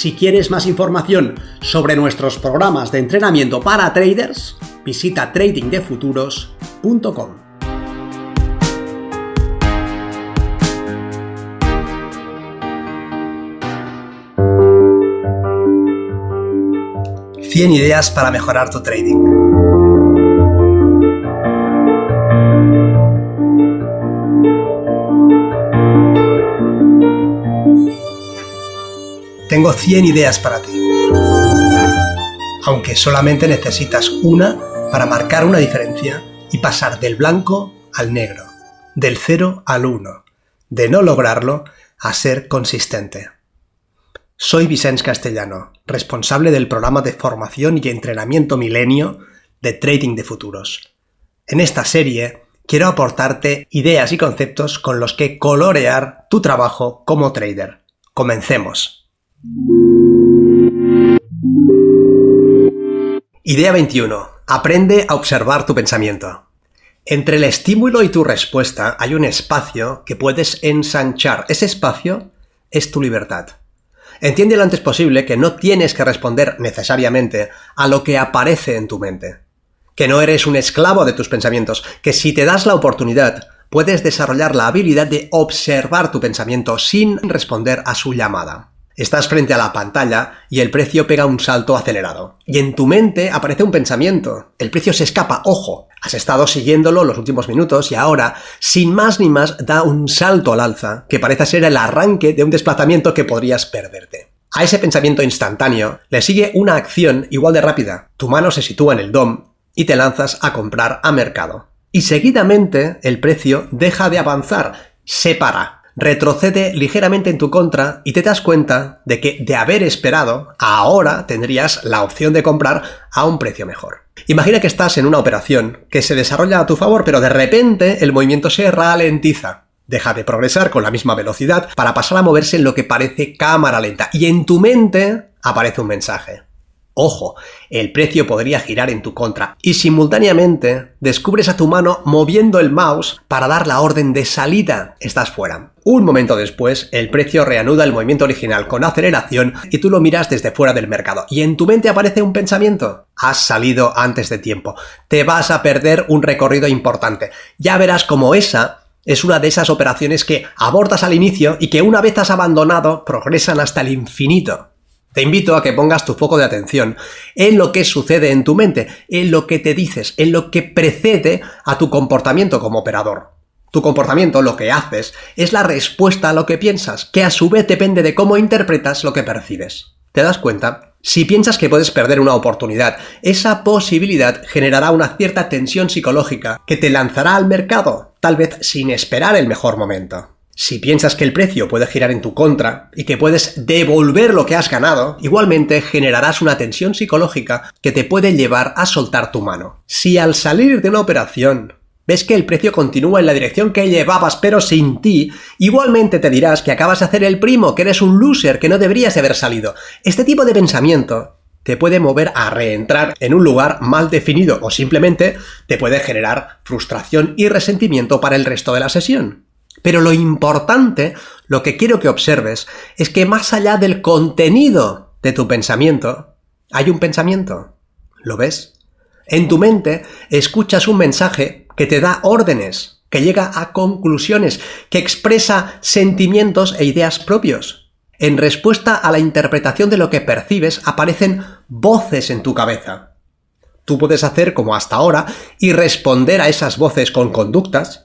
Si quieres más información sobre nuestros programas de entrenamiento para traders, visita tradingdefuturos.com. ...100 ideas para mejorar tu trading. Tengo 100 ideas para ti. Aunque solamente necesitas una para marcar una diferencia y pasar del blanco al negro, del 0 al 1, de no lograrlo a ser consistente. Soy Vicens Castellano, responsable del programa de formación y entrenamiento milenio de Trading de Futuros. En esta serie quiero aportarte ideas y conceptos con los que colorear tu trabajo como trader. Comencemos. Idea 21. Aprende a observar tu pensamiento. Entre el estímulo y tu respuesta hay un espacio que puedes ensanchar. Ese espacio es tu libertad. Entiende lo antes posible que no tienes que responder necesariamente a lo que aparece en tu mente. Que no eres un esclavo de tus pensamientos, que si te das la oportunidad, puedes desarrollar la habilidad de observar tu pensamiento sin responder a su llamada. Estás frente a la pantalla y el precio pega un salto acelerado. Y en tu mente aparece un pensamiento. El precio se escapa, ojo. Has estado siguiéndolo los últimos minutos y ahora, sin más ni más, da un salto al alza, que parece ser el arranque de un desplazamiento que podrías perderte. A ese pensamiento instantáneo le sigue una acción igual de rápida. Tu mano se sitúa en el DOM y te lanzas a comprar a mercado. Y seguidamente el precio deja de avanzar, se para, retrocede ligeramente en tu contra y te das cuenta de que de haber esperado, ahora tendrías la opción de comprar a un precio mejor. Imagina que estás en una operación que se desarrolla a tu favor, pero de repente el movimiento se ralentiza. Deja de progresar con la misma velocidad para pasar a moverse en lo que parece cámara lenta. Y en tu mente aparece un mensaje. Ojo, el precio podría girar en tu contra y simultáneamente descubres a tu mano moviendo el mouse para dar la orden de salida. Estás fuera. Un momento después, el precio reanuda el movimiento original con aceleración y tú lo miras desde fuera del mercado. Y en tu mente aparece un pensamiento. Has salido antes de tiempo. Te vas a perder un recorrido importante. Ya verás como esa es una de esas operaciones que abortas al inicio y que una vez has abandonado progresan hasta el infinito. Te invito a que pongas tu foco de atención en lo que sucede en tu mente, en lo que te dices, en lo que precede a tu comportamiento como operador. Tu comportamiento, lo que haces, es la respuesta a lo que piensas, que a su vez depende de cómo interpretas lo que percibes. ¿Te das cuenta? Si piensas que puedes perder una oportunidad, esa posibilidad generará una cierta tensión psicológica que te lanzará al mercado, tal vez sin esperar el mejor momento. Si piensas que el precio puede girar en tu contra y que puedes devolver lo que has ganado, igualmente generarás una tensión psicológica que te puede llevar a soltar tu mano. Si al salir de una operación ves que el precio continúa en la dirección que llevabas pero sin ti, igualmente te dirás que acabas de hacer el primo, que eres un loser, que no deberías haber salido. Este tipo de pensamiento te puede mover a reentrar en un lugar mal definido o simplemente te puede generar frustración y resentimiento para el resto de la sesión. Pero lo importante, lo que quiero que observes, es que más allá del contenido de tu pensamiento, hay un pensamiento. ¿Lo ves? En tu mente escuchas un mensaje que te da órdenes, que llega a conclusiones, que expresa sentimientos e ideas propios. En respuesta a la interpretación de lo que percibes aparecen voces en tu cabeza. Tú puedes hacer como hasta ahora y responder a esas voces con conductas,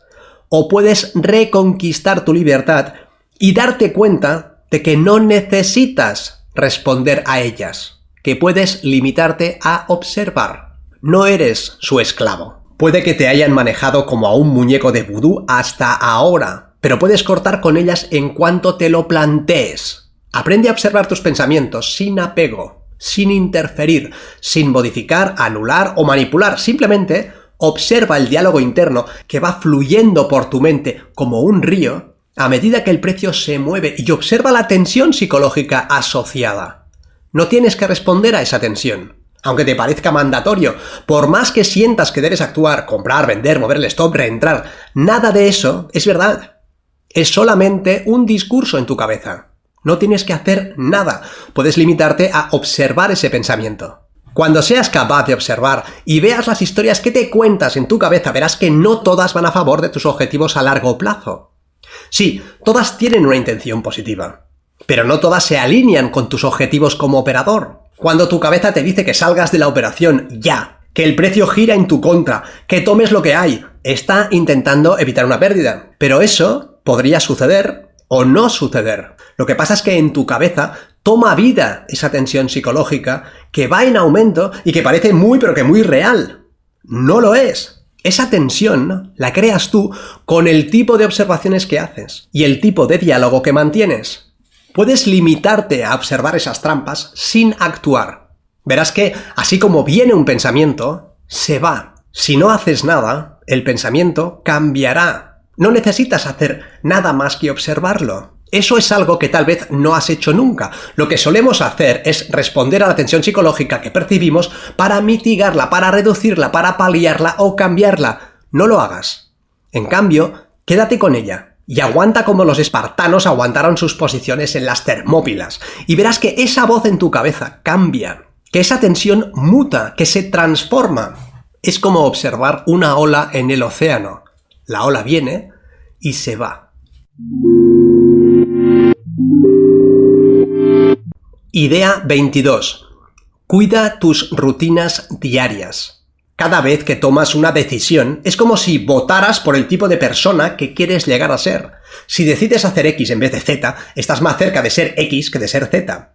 o puedes reconquistar tu libertad y darte cuenta de que no necesitas responder a ellas, que puedes limitarte a observar. No eres su esclavo. Puede que te hayan manejado como a un muñeco de vudú hasta ahora, pero puedes cortar con ellas en cuanto te lo plantees. Aprende a observar tus pensamientos sin apego, sin interferir, sin modificar, anular o manipular. Simplemente observa el diálogo interno que va fluyendo por tu mente como un río a medida que el precio se mueve y observa la tensión psicológica asociada. No tienes que responder a esa tensión. Aunque te parezca mandatorio, por más que sientas que debes actuar, comprar, vender, mover el stop, reentrar, nada de eso es verdad. Es solamente un discurso en tu cabeza. No tienes que hacer nada. Puedes limitarte a observar ese pensamiento. Cuando seas capaz de observar y veas las historias que te cuentas en tu cabeza, verás que no todas van a favor de tus objetivos a largo plazo. Sí, todas tienen una intención positiva, pero no todas se alinean con tus objetivos como operador. Cuando tu cabeza te dice que salgas de la operación ya, que el precio gira en tu contra, que tomes lo que hay, está intentando evitar una pérdida. Pero eso podría suceder o no suceder. Lo que pasa es que en tu cabeza toma vida esa tensión psicológica que va en aumento y que parece muy pero que muy real. No lo es. Esa tensión la creas tú con el tipo de observaciones que haces y el tipo de diálogo que mantienes. Puedes limitarte a observar esas trampas sin actuar. Verás que, así como viene un pensamiento, se va. Si no haces nada, el pensamiento cambiará no necesitas hacer nada más que observarlo. Eso es algo que tal vez no has hecho nunca. Lo que solemos hacer es responder a la tensión psicológica que percibimos para mitigarla, para reducirla, para paliarla o cambiarla. No lo hagas. En cambio, quédate con ella y aguanta como los espartanos aguantaron sus posiciones en las termópilas. Y verás que esa voz en tu cabeza cambia, que esa tensión muta, que se transforma. Es como observar una ola en el océano. La ola viene y se va. Idea 22. Cuida tus rutinas diarias. Cada vez que tomas una decisión es como si votaras por el tipo de persona que quieres llegar a ser. Si decides hacer X en vez de Z, estás más cerca de ser X que de ser Z.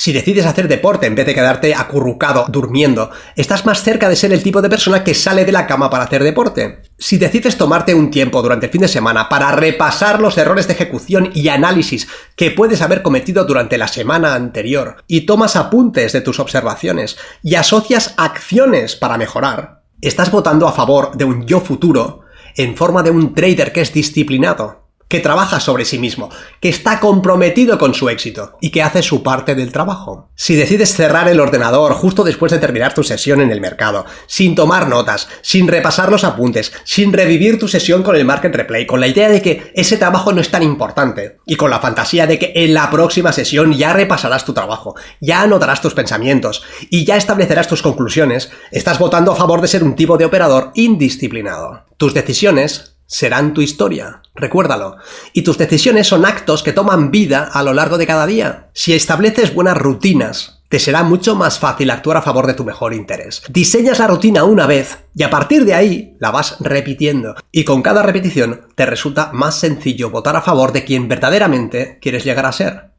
Si decides hacer deporte en vez de quedarte acurrucado durmiendo, estás más cerca de ser el tipo de persona que sale de la cama para hacer deporte. Si decides tomarte un tiempo durante el fin de semana para repasar los errores de ejecución y análisis que puedes haber cometido durante la semana anterior, y tomas apuntes de tus observaciones y asocias acciones para mejorar, estás votando a favor de un yo futuro en forma de un trader que es disciplinado, que trabaja sobre sí mismo, que está comprometido con su éxito y que hace su parte del trabajo. Si decides cerrar el ordenador justo después de terminar tu sesión en el mercado, sin tomar notas, sin repasar los apuntes, sin revivir tu sesión con el market replay, con la idea de que ese trabajo no es tan importante y con la fantasía de que en la próxima sesión ya repasarás tu trabajo, ya anotarás tus pensamientos y ya establecerás tus conclusiones, estás votando a favor de ser un tipo de operador indisciplinado. Tus decisiones serán tu historia. Recuérdalo. Y tus decisiones son actos que toman vida a lo largo de cada día. Si estableces buenas rutinas, te será mucho más fácil actuar a favor de tu mejor interés. Diseñas la rutina una vez y a partir de ahí la vas repitiendo. Y con cada repetición te resulta más sencillo votar a favor de quien verdaderamente quieres llegar a ser.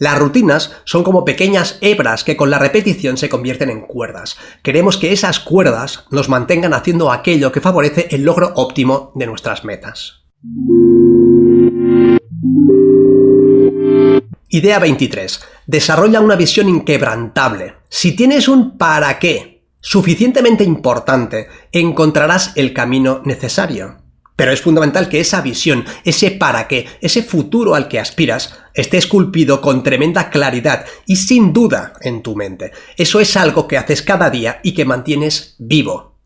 Las rutinas son como pequeñas hebras que con la repetición se convierten en cuerdas. Queremos que esas cuerdas nos mantengan haciendo aquello que favorece el logro óptimo de nuestras metas. Idea 23. Desarrolla una visión inquebrantable. Si tienes un para qué suficientemente importante, encontrarás el camino necesario. Pero es fundamental que esa visión, ese para qué, ese futuro al que aspiras, esté esculpido con tremenda claridad y sin duda en tu mente. Eso es algo que haces cada día y que mantienes vivo.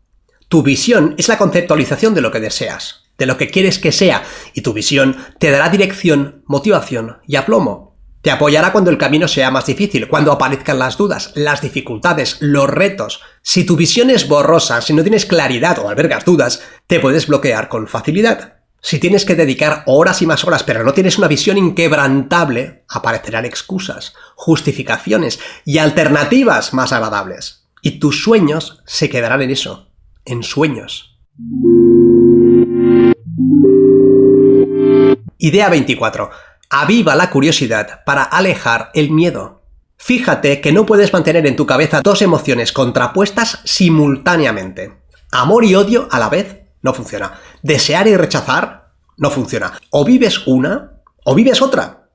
Tu visión es la conceptualización de lo que deseas, de lo que quieres que sea, y tu visión te dará dirección, motivación y aplomo. Te apoyará cuando el camino sea más difícil, cuando aparezcan las dudas, las dificultades, los retos. Si tu visión es borrosa, si no tienes claridad o albergas dudas, te puedes bloquear con facilidad. Si tienes que dedicar horas y más horas pero no tienes una visión inquebrantable, aparecerán excusas, justificaciones y alternativas más agradables. Y tus sueños se quedarán en eso, en sueños. Idea 24 aviva la curiosidad para alejar el miedo. Fíjate que no puedes mantener en tu cabeza dos emociones contrapuestas simultáneamente. Amor y odio a la vez no funciona. Desear y rechazar no funciona. O vives una o vives otra.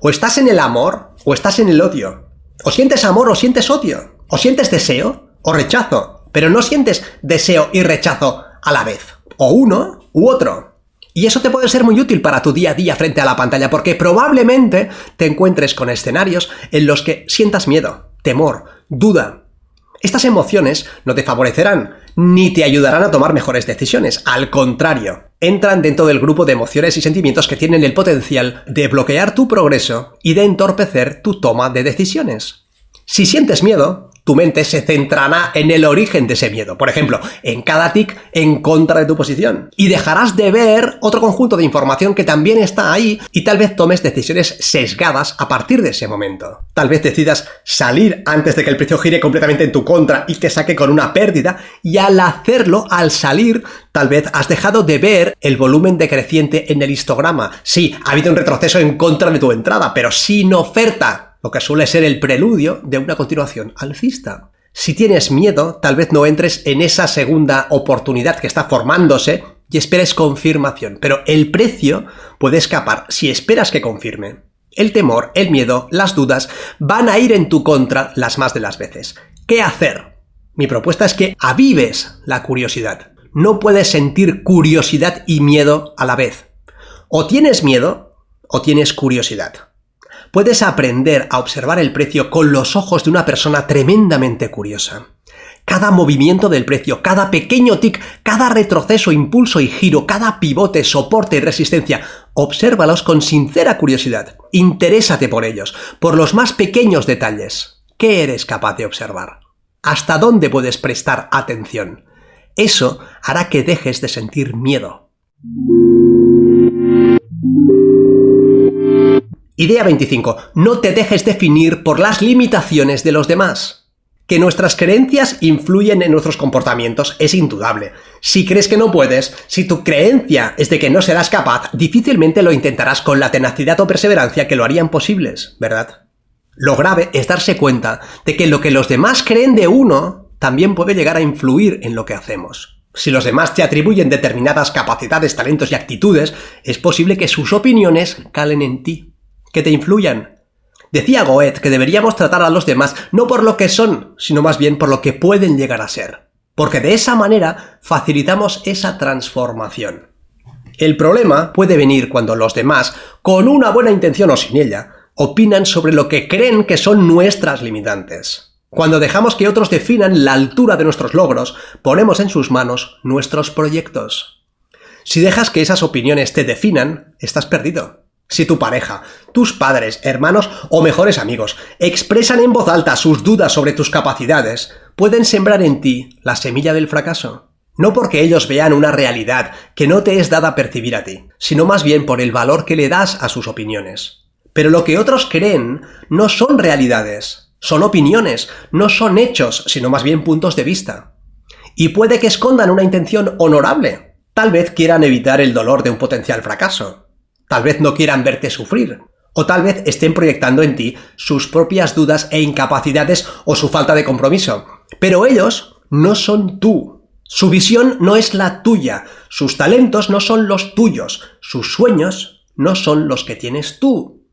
O estás en el amor o estás en el odio. O sientes amor o sientes odio. O sientes deseo o rechazo. Pero no sientes deseo y rechazo a la vez. O uno u otro. Y eso te puede ser muy útil para tu día a día frente a la pantalla, porque probablemente te encuentres con escenarios en los que sientas miedo, temor, duda, estas emociones no te favorecerán ni te ayudarán a tomar mejores decisiones. Al contrario, entran dentro del grupo de emociones y sentimientos que tienen el potencial de bloquear tu progreso y de entorpecer tu toma de decisiones. Si sientes miedo, tu mente se centrará en el origen de ese miedo, por ejemplo, en cada tic en contra de tu posición. Y dejarás de ver otro conjunto de información que también está ahí y tal vez tomes decisiones sesgadas a partir de ese momento. Tal vez decidas salir antes de que el precio gire completamente en tu contra y te saque con una pérdida y al hacerlo, al salir, tal vez has dejado de ver el volumen decreciente en el histograma. Sí, ha habido un retroceso en contra de tu entrada, pero sin oferta lo que suele ser el preludio de una continuación alcista. Si tienes miedo, tal vez no entres en esa segunda oportunidad que está formándose y esperes confirmación, pero el precio puede escapar si esperas que confirme. El temor, el miedo, las dudas van a ir en tu contra las más de las veces. ¿Qué hacer? Mi propuesta es que avives la curiosidad. No puedes sentir curiosidad y miedo a la vez. O tienes miedo o tienes curiosidad puedes aprender a observar el precio con los ojos de una persona tremendamente curiosa. Cada movimiento del precio, cada pequeño tic, cada retroceso, impulso y giro, cada pivote, soporte y resistencia, obsérvalos con sincera curiosidad. Interésate por ellos, por los más pequeños detalles. ¿Qué eres capaz de observar? ¿Hasta dónde puedes prestar atención? Eso hará que dejes de sentir miedo. Idea 25. No te dejes definir por las limitaciones de los demás. Que nuestras creencias influyen en nuestros comportamientos es indudable. Si crees que no puedes, si tu creencia es de que no serás capaz, difícilmente lo intentarás con la tenacidad o perseverancia que lo harían posibles, ¿verdad? Lo grave es darse cuenta de que lo que los demás creen de uno también puede llegar a influir en lo que hacemos. Si los demás te atribuyen determinadas capacidades, talentos y actitudes, es posible que sus opiniones calen en ti que te influyan. Decía Goethe que deberíamos tratar a los demás no por lo que son, sino más bien por lo que pueden llegar a ser, porque de esa manera facilitamos esa transformación. El problema puede venir cuando los demás, con una buena intención o sin ella, opinan sobre lo que creen que son nuestras limitantes. Cuando dejamos que otros definan la altura de nuestros logros, ponemos en sus manos nuestros proyectos. Si dejas que esas opiniones te definan, estás perdido. Si tu pareja, tus padres, hermanos o mejores amigos expresan en voz alta sus dudas sobre tus capacidades, pueden sembrar en ti la semilla del fracaso. No porque ellos vean una realidad que no te es dada percibir a ti, sino más bien por el valor que le das a sus opiniones. Pero lo que otros creen no son realidades, son opiniones, no son hechos, sino más bien puntos de vista. Y puede que escondan una intención honorable. Tal vez quieran evitar el dolor de un potencial fracaso. Tal vez no quieran verte sufrir. O tal vez estén proyectando en ti sus propias dudas e incapacidades o su falta de compromiso. Pero ellos no son tú. Su visión no es la tuya. Sus talentos no son los tuyos. Sus sueños no son los que tienes tú.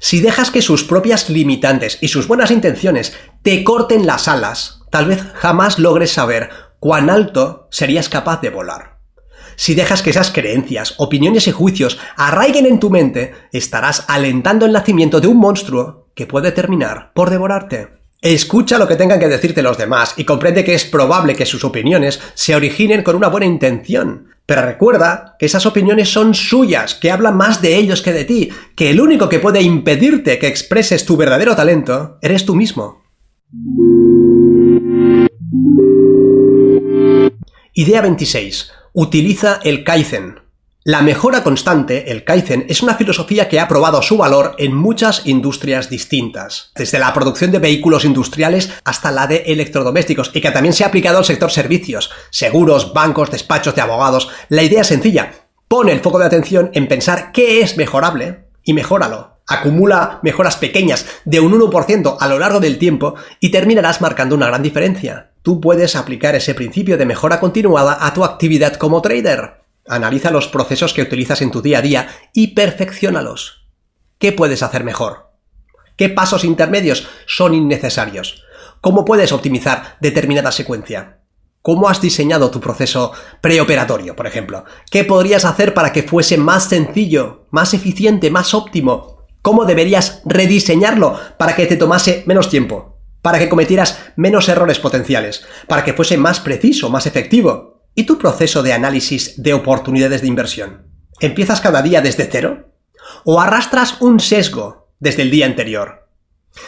Si dejas que sus propias limitantes y sus buenas intenciones te corten las alas, tal vez jamás logres saber cuán alto serías capaz de volar. Si dejas que esas creencias, opiniones y juicios arraiguen en tu mente, estarás alentando el nacimiento de un monstruo que puede terminar por devorarte. Escucha lo que tengan que decirte los demás y comprende que es probable que sus opiniones se originen con una buena intención. Pero recuerda que esas opiniones son suyas, que hablan más de ellos que de ti, que el único que puede impedirte que expreses tu verdadero talento eres tú mismo. Idea 26. Utiliza el Kaizen. La mejora constante, el Kaizen, es una filosofía que ha probado su valor en muchas industrias distintas, desde la producción de vehículos industriales hasta la de electrodomésticos, y que también se ha aplicado al sector servicios, seguros, bancos, despachos de abogados. La idea es sencilla, pone el foco de atención en pensar qué es mejorable y mejóralo. Acumula mejoras pequeñas de un 1% a lo largo del tiempo y terminarás marcando una gran diferencia tú puedes aplicar ese principio de mejora continuada a tu actividad como trader. Analiza los procesos que utilizas en tu día a día y perfeccionalos. ¿Qué puedes hacer mejor? ¿Qué pasos intermedios son innecesarios? ¿Cómo puedes optimizar determinada secuencia? ¿Cómo has diseñado tu proceso preoperatorio, por ejemplo? ¿Qué podrías hacer para que fuese más sencillo, más eficiente, más óptimo? ¿Cómo deberías rediseñarlo para que te tomase menos tiempo? Para que cometieras menos errores potenciales, para que fuese más preciso, más efectivo. ¿Y tu proceso de análisis de oportunidades de inversión? ¿Empiezas cada día desde cero? ¿O arrastras un sesgo desde el día anterior?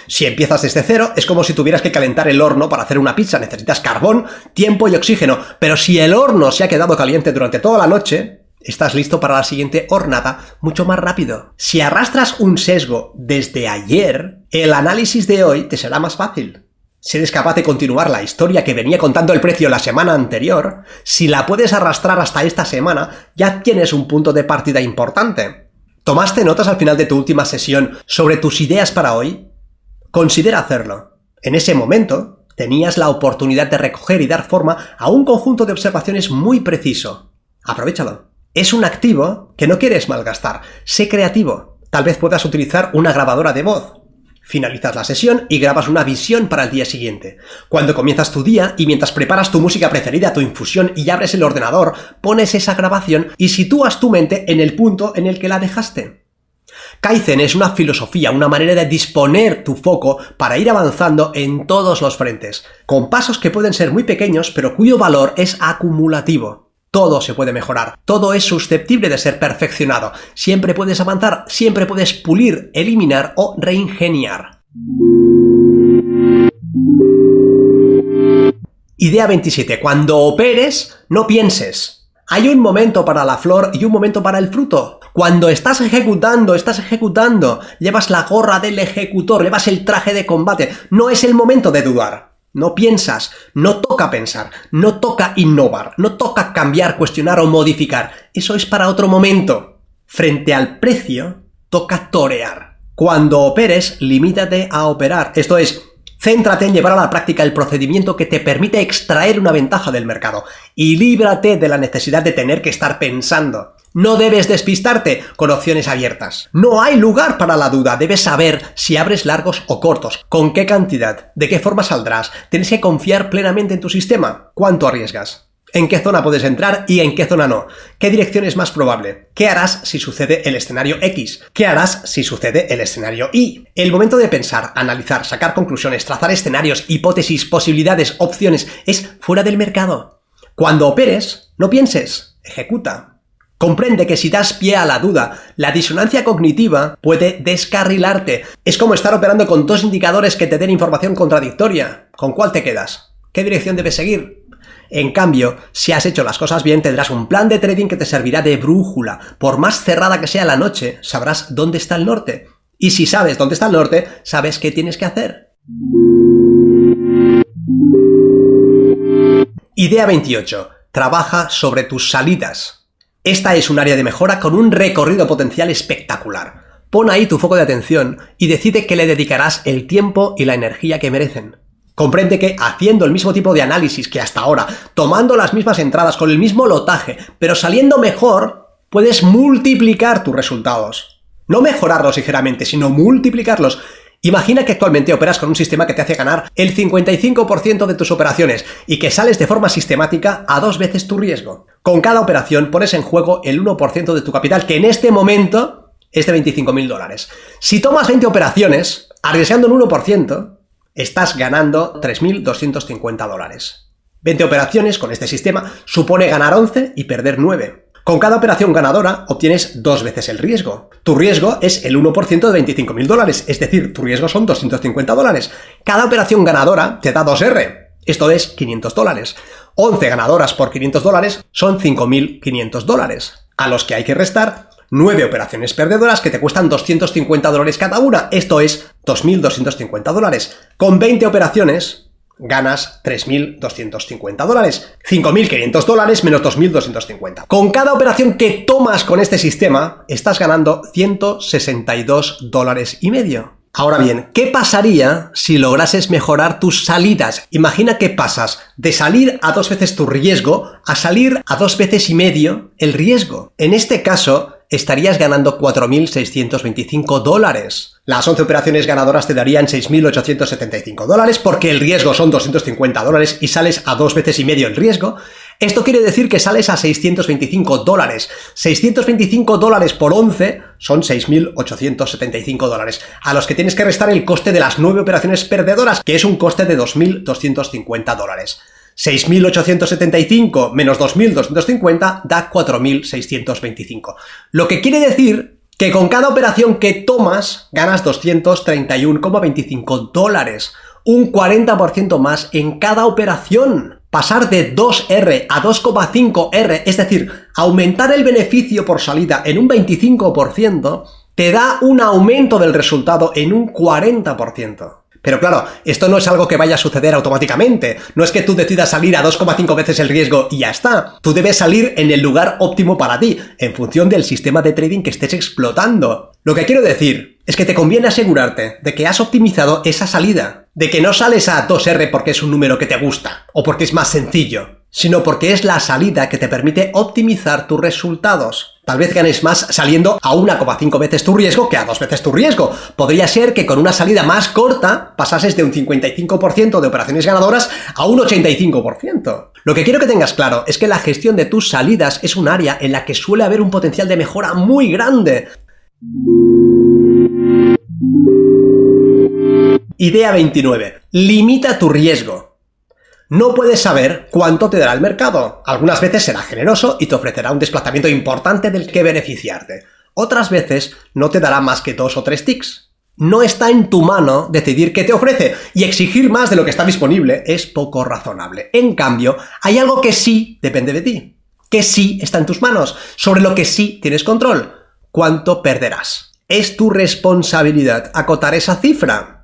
Si empiezas desde cero, es como si tuvieras que calentar el horno para hacer una pizza. Necesitas carbón, tiempo y oxígeno. Pero si el horno se ha quedado caliente durante toda la noche, estás listo para la siguiente hornada mucho más rápido. Si arrastras un sesgo desde ayer, el análisis de hoy te será más fácil. Si eres capaz de continuar la historia que venía contando el precio la semana anterior, si la puedes arrastrar hasta esta semana, ya tienes un punto de partida importante. ¿Tomaste notas al final de tu última sesión sobre tus ideas para hoy? Considera hacerlo. En ese momento, tenías la oportunidad de recoger y dar forma a un conjunto de observaciones muy preciso. Aprovechalo. Es un activo que no quieres malgastar. Sé creativo. Tal vez puedas utilizar una grabadora de voz. Finalizas la sesión y grabas una visión para el día siguiente. Cuando comienzas tu día y mientras preparas tu música preferida, tu infusión y abres el ordenador, pones esa grabación y sitúas tu mente en el punto en el que la dejaste. Kaizen es una filosofía, una manera de disponer tu foco para ir avanzando en todos los frentes, con pasos que pueden ser muy pequeños, pero cuyo valor es acumulativo. Todo se puede mejorar, todo es susceptible de ser perfeccionado, siempre puedes avanzar, siempre puedes pulir, eliminar o reingeniar. Idea 27. Cuando operes, no pienses. Hay un momento para la flor y un momento para el fruto. Cuando estás ejecutando, estás ejecutando, llevas la gorra del ejecutor, llevas el traje de combate, no es el momento de dudar. No piensas, no toca pensar, no toca innovar, no toca cambiar, cuestionar o modificar. Eso es para otro momento. Frente al precio, toca torear. Cuando operes, limítate a operar. Esto es, Céntrate en llevar a la práctica el procedimiento que te permite extraer una ventaja del mercado y líbrate de la necesidad de tener que estar pensando. No debes despistarte con opciones abiertas. No hay lugar para la duda. Debes saber si abres largos o cortos, con qué cantidad, de qué forma saldrás. Tienes que confiar plenamente en tu sistema. ¿Cuánto arriesgas? ¿En qué zona puedes entrar y en qué zona no? ¿Qué dirección es más probable? ¿Qué harás si sucede el escenario X? ¿Qué harás si sucede el escenario Y? El momento de pensar, analizar, sacar conclusiones, trazar escenarios, hipótesis, posibilidades, opciones, es fuera del mercado. Cuando operes, no pienses, ejecuta. Comprende que si das pie a la duda, la disonancia cognitiva puede descarrilarte. Es como estar operando con dos indicadores que te den información contradictoria. ¿Con cuál te quedas? ¿Qué dirección debes seguir? En cambio, si has hecho las cosas bien, tendrás un plan de trading que te servirá de brújula. Por más cerrada que sea la noche, sabrás dónde está el norte. Y si sabes dónde está el norte, sabes qué tienes que hacer. Idea 28. Trabaja sobre tus salidas. Esta es un área de mejora con un recorrido potencial espectacular. Pon ahí tu foco de atención y decide que le dedicarás el tiempo y la energía que merecen. Comprende que haciendo el mismo tipo de análisis que hasta ahora, tomando las mismas entradas con el mismo lotaje, pero saliendo mejor, puedes multiplicar tus resultados. No mejorarlos ligeramente, sino multiplicarlos. Imagina que actualmente operas con un sistema que te hace ganar el 55% de tus operaciones y que sales de forma sistemática a dos veces tu riesgo. Con cada operación pones en juego el 1% de tu capital, que en este momento es de 25.000 dólares. Si tomas 20 operaciones, arriesgando un 1%, estás ganando 3.250 dólares. 20 operaciones con este sistema supone ganar 11 y perder 9. Con cada operación ganadora obtienes dos veces el riesgo. Tu riesgo es el 1% de 25.000 dólares, es decir, tu riesgo son 250 dólares. Cada operación ganadora te da 2R, esto es 500 dólares. 11 ganadoras por 500 dólares son 5.500 dólares, a los que hay que restar 9 operaciones perdedoras que te cuestan 250 dólares cada una. Esto es 2.250 dólares. Con 20 operaciones ganas 3.250 dólares. 5.500 dólares menos 2.250. Con cada operación que tomas con este sistema, estás ganando 162 dólares y medio. Ahora bien, ¿qué pasaría si lograses mejorar tus salidas? Imagina que pasas de salir a dos veces tu riesgo a salir a dos veces y medio el riesgo. En este caso, estarías ganando 4.625 dólares. Las 11 operaciones ganadoras te darían 6.875 dólares porque el riesgo son 250 dólares y sales a dos veces y medio el riesgo. Esto quiere decir que sales a 625 dólares. 625 dólares por 11 son 6.875 dólares, a los que tienes que restar el coste de las 9 operaciones perdedoras, que es un coste de 2.250 dólares. 6.875 menos 2.250 da 4.625. Lo que quiere decir que con cada operación que tomas ganas 231,25 dólares. Un 40% más en cada operación pasar de 2R a 2,5R, es decir, aumentar el beneficio por salida en un 25%, te da un aumento del resultado en un 40%. Pero claro, esto no es algo que vaya a suceder automáticamente. No es que tú decidas salir a 2,5 veces el riesgo y ya está. Tú debes salir en el lugar óptimo para ti, en función del sistema de trading que estés explotando. Lo que quiero decir es que te conviene asegurarte de que has optimizado esa salida, de que no sales a 2R porque es un número que te gusta o porque es más sencillo, sino porque es la salida que te permite optimizar tus resultados. Tal vez ganes más saliendo a 1,5 veces tu riesgo que a 2 veces tu riesgo. Podría ser que con una salida más corta pasases de un 55% de operaciones ganadoras a un 85%. Lo que quiero que tengas claro es que la gestión de tus salidas es un área en la que suele haber un potencial de mejora muy grande. Idea 29. Limita tu riesgo. No puedes saber cuánto te dará el mercado. Algunas veces será generoso y te ofrecerá un desplazamiento importante del que beneficiarte. Otras veces no te dará más que dos o tres ticks. No está en tu mano decidir qué te ofrece y exigir más de lo que está disponible es poco razonable. En cambio, hay algo que sí depende de ti, que sí está en tus manos, sobre lo que sí tienes control. ¿Cuánto perderás? Es tu responsabilidad acotar esa cifra.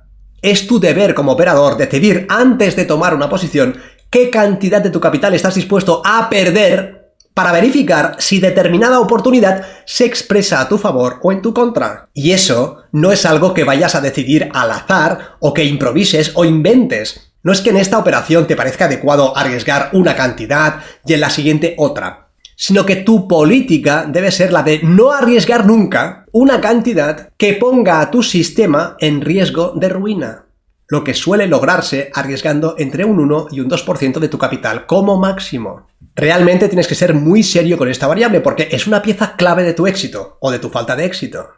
Es tu deber como operador decidir antes de tomar una posición qué cantidad de tu capital estás dispuesto a perder para verificar si determinada oportunidad se expresa a tu favor o en tu contra. Y eso no es algo que vayas a decidir al azar o que improvises o inventes. No es que en esta operación te parezca adecuado arriesgar una cantidad y en la siguiente otra sino que tu política debe ser la de no arriesgar nunca una cantidad que ponga a tu sistema en riesgo de ruina, lo que suele lograrse arriesgando entre un 1 y un 2% de tu capital como máximo. Realmente tienes que ser muy serio con esta variable porque es una pieza clave de tu éxito o de tu falta de éxito.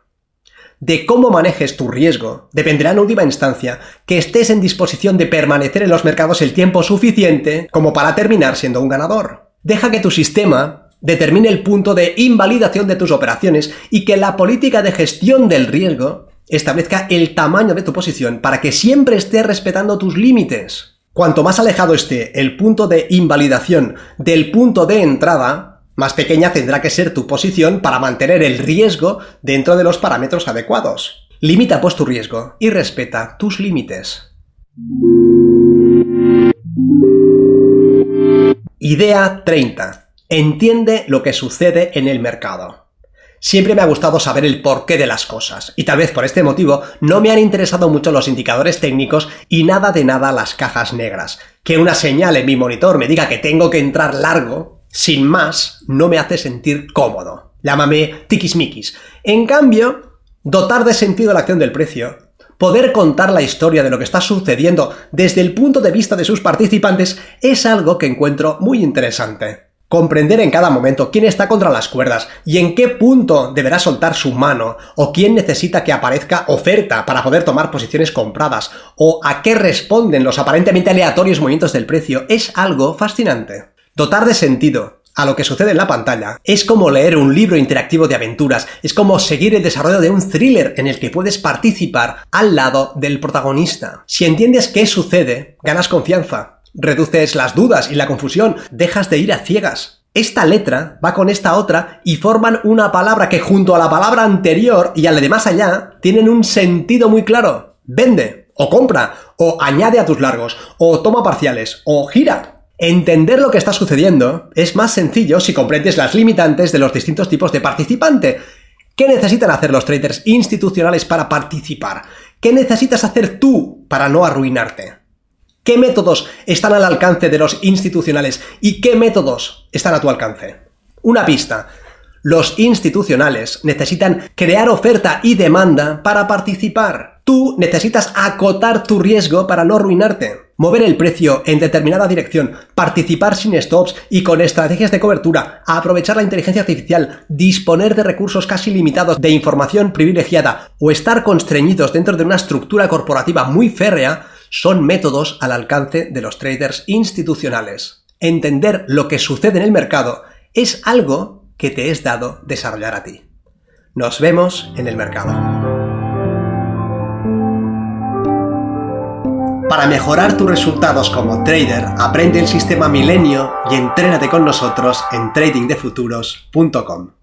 De cómo manejes tu riesgo dependerá en última instancia que estés en disposición de permanecer en los mercados el tiempo suficiente como para terminar siendo un ganador. Deja que tu sistema determine el punto de invalidación de tus operaciones y que la política de gestión del riesgo establezca el tamaño de tu posición para que siempre esté respetando tus límites. Cuanto más alejado esté el punto de invalidación del punto de entrada, más pequeña tendrá que ser tu posición para mantener el riesgo dentro de los parámetros adecuados. Limita pues tu riesgo y respeta tus límites. Idea 30. Entiende lo que sucede en el mercado. Siempre me ha gustado saber el porqué de las cosas, y tal vez por este motivo no me han interesado mucho los indicadores técnicos y nada de nada las cajas negras. Que una señal en mi monitor me diga que tengo que entrar largo, sin más, no me hace sentir cómodo. Llámame tiquismiquis. En cambio, dotar de sentido la acción del precio, poder contar la historia de lo que está sucediendo desde el punto de vista de sus participantes es algo que encuentro muy interesante. Comprender en cada momento quién está contra las cuerdas y en qué punto deberá soltar su mano, o quién necesita que aparezca oferta para poder tomar posiciones compradas, o a qué responden los aparentemente aleatorios movimientos del precio, es algo fascinante. Dotar de sentido a lo que sucede en la pantalla es como leer un libro interactivo de aventuras, es como seguir el desarrollo de un thriller en el que puedes participar al lado del protagonista. Si entiendes qué sucede, ganas confianza, reduces las dudas y la confusión, dejas de ir a ciegas. Esta letra va con esta otra y forman una palabra que junto a la palabra anterior y a la de más allá tienen un sentido muy claro. Vende, o compra, o añade a tus largos, o toma parciales, o gira. Entender lo que está sucediendo es más sencillo si comprendes las limitantes de los distintos tipos de participante. ¿Qué necesitan hacer los traders institucionales para participar? ¿Qué necesitas hacer tú para no arruinarte? ¿Qué métodos están al alcance de los institucionales y qué métodos están a tu alcance? Una pista. Los institucionales necesitan crear oferta y demanda para participar. Tú necesitas acotar tu riesgo para no arruinarte. Mover el precio en determinada dirección, participar sin stops y con estrategias de cobertura, aprovechar la inteligencia artificial, disponer de recursos casi limitados de información privilegiada o estar constreñidos dentro de una estructura corporativa muy férrea son métodos al alcance de los traders institucionales. Entender lo que sucede en el mercado es algo que te es dado desarrollar a ti. Nos vemos en el mercado. Para mejorar tus resultados como trader, aprende el sistema Milenio y entrénate con nosotros en tradingdefuturos.com.